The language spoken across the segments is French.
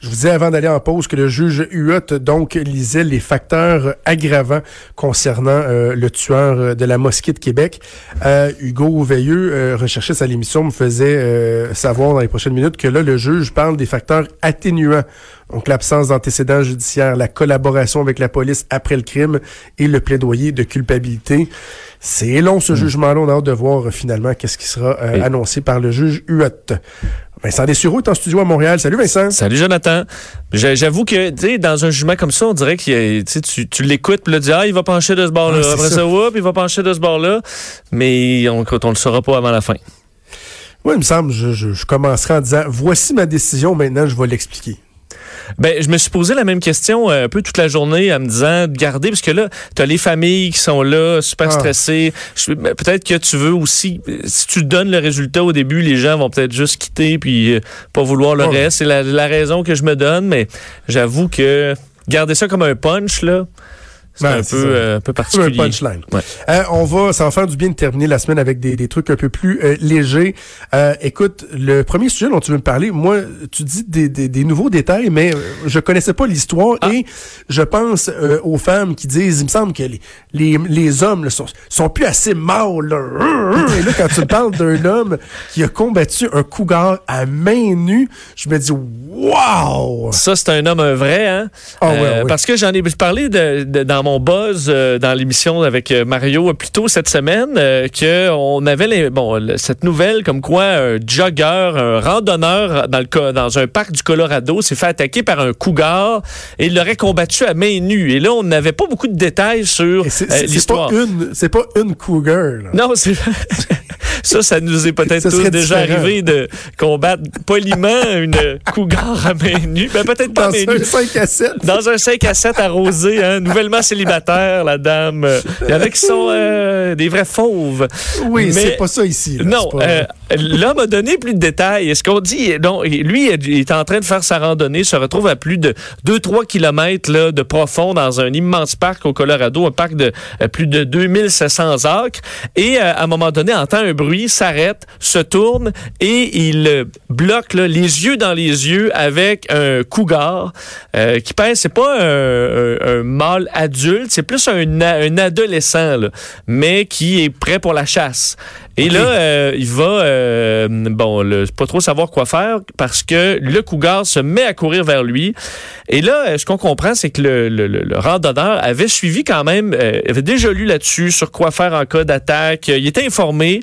Je vous disais avant d'aller en pause que le juge Huot donc lisait les facteurs aggravants concernant euh, le tueur euh, de la mosquée de Québec. Euh, Hugo Veilleux, euh, recherchiste à l'émission, me faisait euh, savoir dans les prochaines minutes que là, le juge parle des facteurs atténuants. Donc l'absence d'antécédents judiciaires, la collaboration avec la police après le crime et le plaidoyer de culpabilité. C'est long ce jugement-là. On a hâte de voir finalement qu'est-ce qui sera euh, annoncé par le juge Huot. Vincent Dessureau est en studio à Montréal. Salut Vincent. Salut Jonathan. J'a- J'avoue que, tu sais, dans un jugement comme ça, on dirait que tu, l'écoutes, puis là, tu dis, ah, il va pencher de ce bord-là. Ah, Après ça. ça, whoop, il va pencher de ce bord-là. Mais on, on le saura pas avant la fin. Moi, il me semble, je, je, je commencerai en disant, voici ma décision, maintenant je vais l'expliquer. Ben, je me suis posé la même question euh, un peu toute la journée en me disant de garder, parce que là, tu as les familles qui sont là, super Ah. stressées. Ben, Peut-être que tu veux aussi, si tu donnes le résultat au début, les gens vont peut-être juste quitter puis euh, pas vouloir le Ouais. reste. C'est la, la raison que je me donne, mais j'avoue que garder ça comme un punch, là, c'est Ben, un, peu, ça. euh, un peu C'est un particulier. punchline. Ouais. Euh, on va, ça va faire du bien de terminer la semaine avec des, des trucs un peu plus euh, légers. Euh, écoute, le premier sujet dont tu veux me parler, moi, tu dis des, des, des nouveaux détails, mais euh, je connaissais pas l'histoire Ah. et je pense euh, aux femmes qui disent, il me semble que les, les, les hommes là, sont, sont plus assez mâles. Là. Et là, quand tu me parles d'un homme qui a combattu un cougar à main nue, je me dis, wow! Ça, c'est un homme un vrai, hein? Ah ouais, ouais. Parce que j'en ai parlé de, de- dans mon buzz, euh, dans l'émission avec euh, Mario, euh, plus tôt cette semaine, que on avait les- bon, cette nouvelle comme quoi un jogger, un randonneur dans, le, dans un parc du Colorado s'est fait attaquer par un cougar et il l'aurait combattu à main nue. Et là, on n'avait pas beaucoup de détails sur c'est pas une, c'est pas une cougar. Là. Non, c'est ça, ça nous est peut-être déjà différent. arrivé de combattre poliment une cougar à main nue. Ben, peut-être pas Dans main un nue. 5 à 7. Dans un 5 à 7 arrosé, hein, nouvellement célibataire, la dame. Il y en a qui sont euh, des vrais fauves. Oui, Mais- c'est pas ça ici. là. Non, pas- euh, l'homme a donné plus de détails. Est-ce qu'on dit, non, lui il est en train de faire sa randonnée, se retrouve à plus de 2-3 kilomètres là, de profond dans un immense parc au Colorado, un parc de euh, plus de 2700 acres. Et euh, à un moment donné, entend un bruit, s'arrête, se tourne et il euh, bloque les yeux dans les yeux avec un cougar euh, qui pèse, c'est pas un, un- un mâle adulte, c'est plus un, adolescent, mais qui est prêt pour la chasse. Et là, euh, il va, euh, bon, le, pas trop savoir quoi faire parce que le cougar se met à courir vers lui. Et là, euh, ce qu'on comprend, c'est que le, le- le- le randonneur avait suivi quand même, euh, avait déjà lu là-dessus sur quoi faire en cas d'attaque. Il était informé,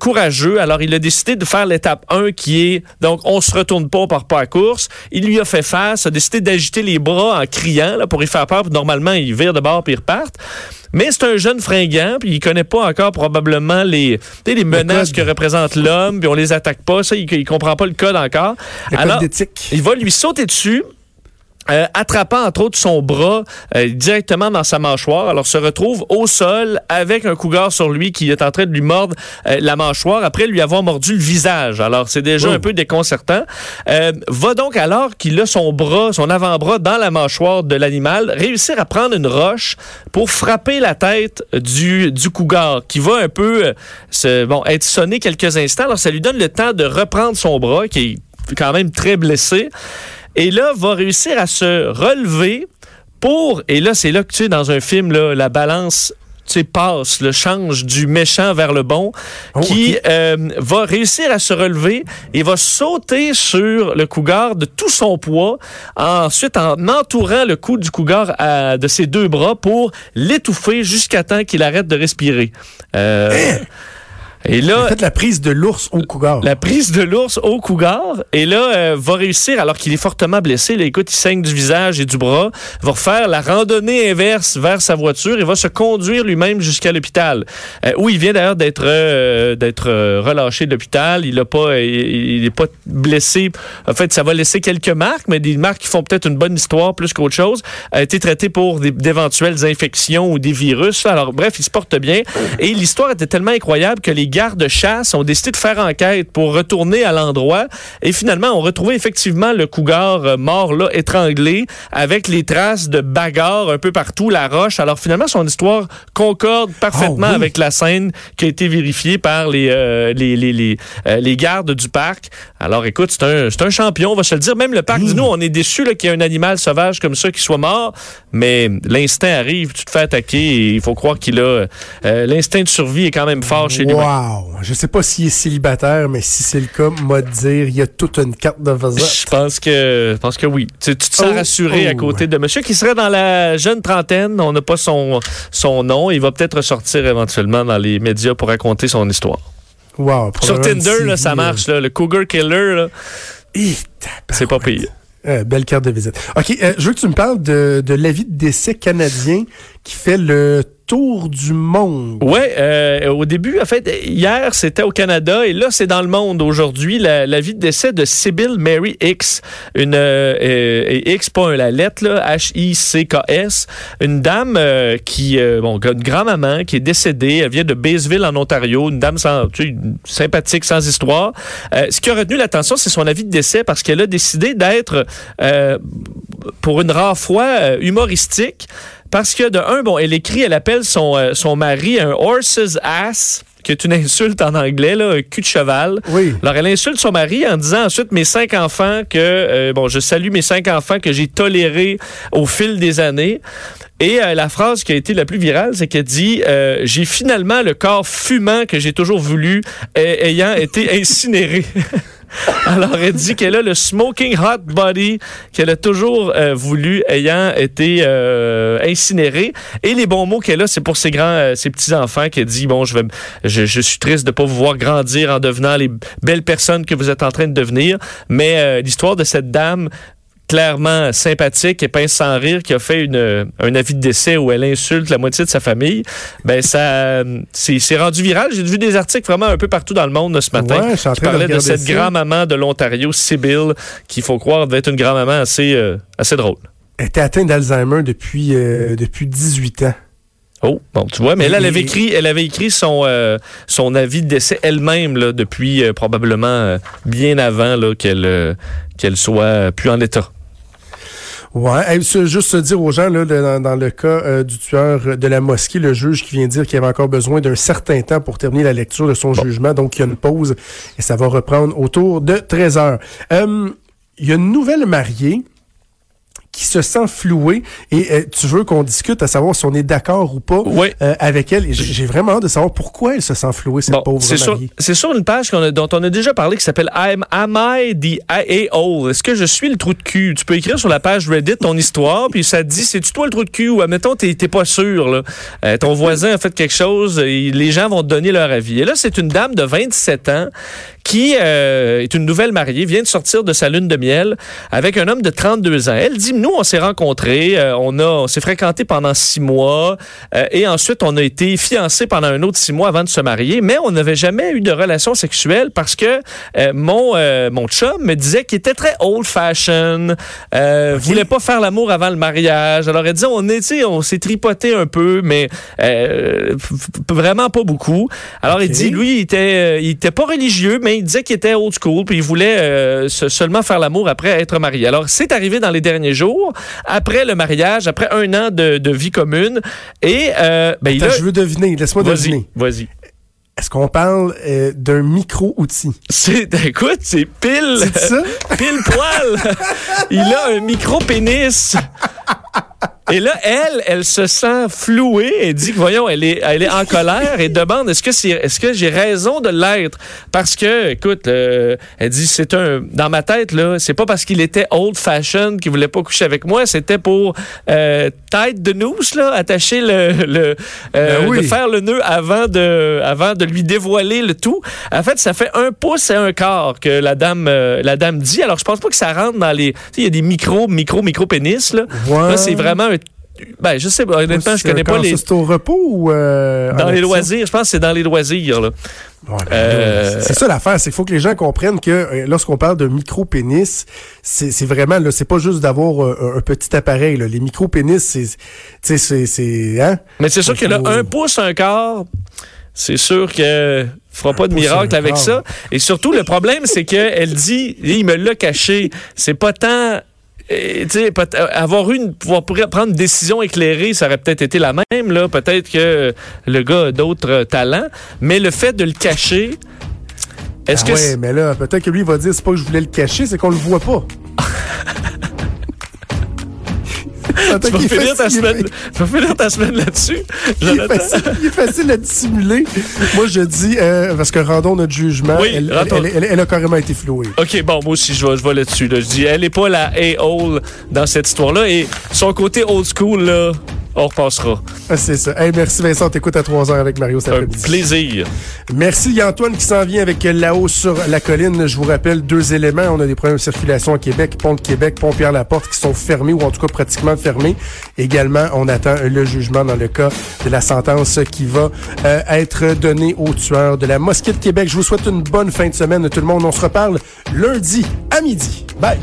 courageux. Alors, il a décidé de faire l'étape 1 qui est, donc, on se retourne pas, on part pas à course. Il lui a fait face, a décidé d'agiter les bras en criant là, pour y faire peur. Normalement, il vire de bord puis il repart. Mais c'est un jeune fringant, puis il connaît pas encore probablement les, les menaces que représente l'homme, puis on les attaque pas. Ça, il, il comprend pas le code encore. Le Alors, il va lui sauter dessus. Euh, attrapant entre autres son bras euh, directement dans sa mâchoire. Alors se retrouve au sol avec un cougar sur lui qui est en train de lui mordre euh, la mâchoire après lui avoir mordu le visage. Alors c'est déjà Oh. un peu déconcertant. Euh, va donc alors qu'il a son bras, son avant-bras dans la mâchoire de l'animal, réussir à prendre une roche pour frapper la tête du, du cougar qui va un peu se, bon, être sonné quelques instants. Alors ça lui donne le temps de reprendre son bras qui est quand même très blessé et là, va réussir à se relever pour, et là, c'est là que tu sais, dans un film, là, la balance tu passe, le change du méchant vers le bon, Oh, qui euh, va réussir à se relever et va sauter sur le cougar de tout son poids, ensuite en entourant le cou du cougar à- de ses deux bras pour l'étouffer jusqu'à temps qu'il arrête de respirer. Euh, et là, Faites la prise de l'ours au cougar. la prise de l'ours au cougar. Et là, euh, va réussir, alors qu'il est fortement blessé, là, écoute, il saigne du visage et du bras, va refaire la randonnée inverse vers sa voiture et va se conduire lui-même jusqu'à l'hôpital. Euh, où il vient d'ailleurs d'être euh, d'être euh, relâché de l'hôpital. Il a pas, il, il est pas blessé. En fait, ça va laisser quelques marques, mais des marques qui font peut-être une bonne histoire plus qu'autre chose. A été traité pour d'éventuelles infections ou des virus. Alors, bref, il se porte bien. Et l'histoire était tellement incroyable que les gardes-chasse ont décidé de faire enquête pour retourner à l'endroit et finalement ont retrouvé effectivement le cougar euh, mort là, étranglé, avec les traces de bagarre un peu partout, la roche. Alors finalement, son histoire concorde parfaitement Ah oui. avec la scène qui a été vérifiée par les, euh, les, les, les, euh, les gardes du parc. Alors écoute, c'est un, c'est un champion, on va se le dire. Même le parc dit, nous, on est déçus là, qu'il y ait un animal sauvage comme ça qui soit mort, mais l'instinct arrive, tu te fais attaquer et il faut croire qu'il a... euh, l'instinct de survie est quand même fort chez lui. Wow! Je sais pas s'il est célibataire, mais si c'est le cas, m'a dire, il y a toute une carte de visite. Je pense que, je pense que oui. Tu, tu te sens Oh, rassuré à oh. côté de monsieur qui serait dans la jeune trentaine. On n'a pas son, son nom. Il va peut-être ressortir éventuellement dans les médias pour raconter son histoire. Wow! Sur Tinder, là, ça marche. Là, le Cougar Killer, euh, c'est pas pire. Euh, belle carte de visite. OK, euh, je veux que tu me parles de, de l'avis de décès canadien qui fait le tour du monde. Ouais, euh, au début, en fait, hier, c'était au Canada et là, c'est dans le monde aujourd'hui. La, vie de décès de Sybil Mary X, une euh, euh, pas la lettre, H-I-C-K-S, une dame euh, qui, bon, une grand-maman qui est décédée. Elle vient de Bayesville, en Ontario, une dame sans, tu sympathique, sans histoire. Ce qui a retenu l'attention, c'est son avis de décès parce qu'elle a décidé d'être, pour une rare fois, humoristique. Parce que de un, bon, elle écrit, elle appelle son, euh, son mari un horse's ass, qui est une insulte en anglais, là, un cul de cheval. Oui. Alors, elle insulte son mari en disant ensuite mes cinq enfants que, euh, bon, je salue mes cinq enfants que j'ai tolérés au fil des années. Et euh, la phrase qui a été la plus virale, c'est qu'elle dit euh, J'ai finalement le corps fumant que j'ai toujours voulu, ayant été incinéré. Alors, elle dit qu'elle a le smoking hot body qu'elle a toujours euh, voulu, ayant été euh, incinéré. Et les bons mots qu'elle a, c'est pour ses grands, euh, ses petits enfants qu'elle dit bon, je je, suis triste de pas vous voir grandir en devenant les belles personnes que vous êtes en train de devenir. Mais l'histoire de cette dame clairement sympathique et pince sans rire qui a fait une, un avis de décès où elle insulte la moitié de sa famille, ben ça c'est rendu viral. J'ai vu des articles vraiment un peu partout dans le monde ce matin Ouais, qui de parlaient de, cette grand-maman de l'Ontario, Sybil, qu'il faut croire devait être une grand-maman assez, euh, assez drôle. Elle était atteinte d'Alzheimer depuis, euh, depuis 18 ans. Oh, bon, tu vois, mais là, elle avait écrit, elle avait écrit son, euh, son avis de décès elle-même depuis euh, probablement euh, bien avant qu'elle qu'elle soit plus en état. Ouais, juste se dire aux gens, là, dans, dans le cas euh, du tueur de la mosquée, le juge qui vient dire qu'il avait encore besoin d'un certain temps pour terminer la lecture de son jugement, donc il y a une pause et ça va reprendre autour de 13 heures. Euh, Il y a une nouvelle mariée qui se sent flouée et euh, tu veux qu'on discute à savoir si on est d'accord ou pas Oui. euh, avec elle. J'ai vraiment hâte de savoir pourquoi elle se sent flouée, cette Bon, pauvre c'est sur, c'est sur une page qu'on a- dont on a déjà parlé qui s'appelle Am, Am I the A-Hole? Est-ce que je suis le trou de cul? Tu peux écrire sur la page Reddit ton histoire, puis ça te dit, c'est-tu toi le trou de cul? Ou admettons, t'es t'es pas sûr, là. Euh, ton voisin a fait quelque chose, et les gens vont te donner leur avis. Et là, c'est une dame de 27 ans qui euh, est une nouvelle mariée, vient de sortir de sa lune de miel avec un homme de 32 ans. Elle dit, nous, on s'est rencontrés, euh, on, a, on s'est fréquentés pendant six mois, euh, et ensuite, on a été fiancés pendant un autre six mois avant de se marier, mais on n'avait jamais eu de relation sexuelle parce que euh, mon, euh, mon chum me disait qu'il était très old-fashioned, euh, voulait pas faire l'amour avant le mariage. Alors, elle disait, on, est, on s'est tripoté un peu, mais euh, vraiment pas beaucoup. Alors, il Ok. dit, lui, il était, il était pas religieux, mais il disait qu'il était old school, puis il voulait euh, se- seulement faire l'amour après être marié. Alors, c'est arrivé dans les derniers jours, après le mariage, après un an de, de vie commune, et euh, ben, il a... je veux deviner, laisse-moi deviner. vas-y. Est-ce qu'on parle euh, d'un micro-outil? C'est, écoute, c'est pile, C'est ça? pile poil. il a un micro-pénis. Et là, elle, elle se sent flouée et dit que, voyons, elle est, elle est en colère et demande est-ce que c'est, est-ce que j'ai raison de l'être? Parce que, écoute, euh, elle dit c'est un, dans ma tête là, c'est pas parce qu'il était old fashioned qu'il voulait pas coucher avec moi, c'était pour euh, tête de noose là, attacher le, le euh, Ben oui. de faire le nœud avant de, avant de lui dévoiler le tout. En fait, ça fait un pouce et un quart que la dame, la dame dit. Alors, je pense pas que ça rentre dans les, tu sais, il y a des micro, micro, micro pénis là. Ouais. Là, c'est vraiment un ben, je sais pas, honnêtement, je connais pas les. C'est au repos ou euh, Dans les loisirs, je pense que c'est dans les loisirs, là. Ouais, ben, Euh, C'est ça l'affaire, c'est qu'il faut que les gens comprennent que euh, lorsqu'on parle de micro-pénis, c'est vraiment, là, c'est pas juste d'avoir euh, un, petit appareil. Là. Les micro-pénis, c'est, tu sais, c'est, hein? Mais c'est sûr que là, un pouce, un quart, c'est sûr que fera pas de miracle avec ça. Et surtout, le problème, c'est qu'elle dit, il me l'a caché. C'est pas tant et, avoir une pouvoir prendre une décision éclairée, ça aurait peut-être été la même là. Peut-être que le gars a d'autres talents, mais le fait de le cacher, est-ce ah que ouais, mais là, peut-être que lui va dire c'est pas que je voulais le cacher, c'est qu'on le voit pas. tu vas finir, ta semaine, finir ta semaine là-dessus. Il, est facile à dissimuler. Moi, je dis, euh, parce que rendons notre jugement, elle, elle, a carrément été flouée. OK, bon, moi aussi, je vais, je vais là-dessus. Je dis, elle n'est pas la A-hole dans cette histoire-là. Et son côté old school, là, on repassera. Ah, c'est ça. merci Vincent, t'écoutes à 3 heures avec Mario cet Un plaisir. Merci Antoine qui s'en vient avec La Haut sur la colline. Je vous rappelle deux éléments. On a des problèmes de circulation à Québec, Pont de Québec, Pont Pierre-Laporte qui sont fermés ou en tout cas pratiquement fermés. Également, on attend le jugement dans le cas de la sentence qui va euh, être donnée aux tueurs de la mosquée de Québec. Je vous souhaite une bonne fin de semaine tout le monde. On se reparle lundi à midi. Bye!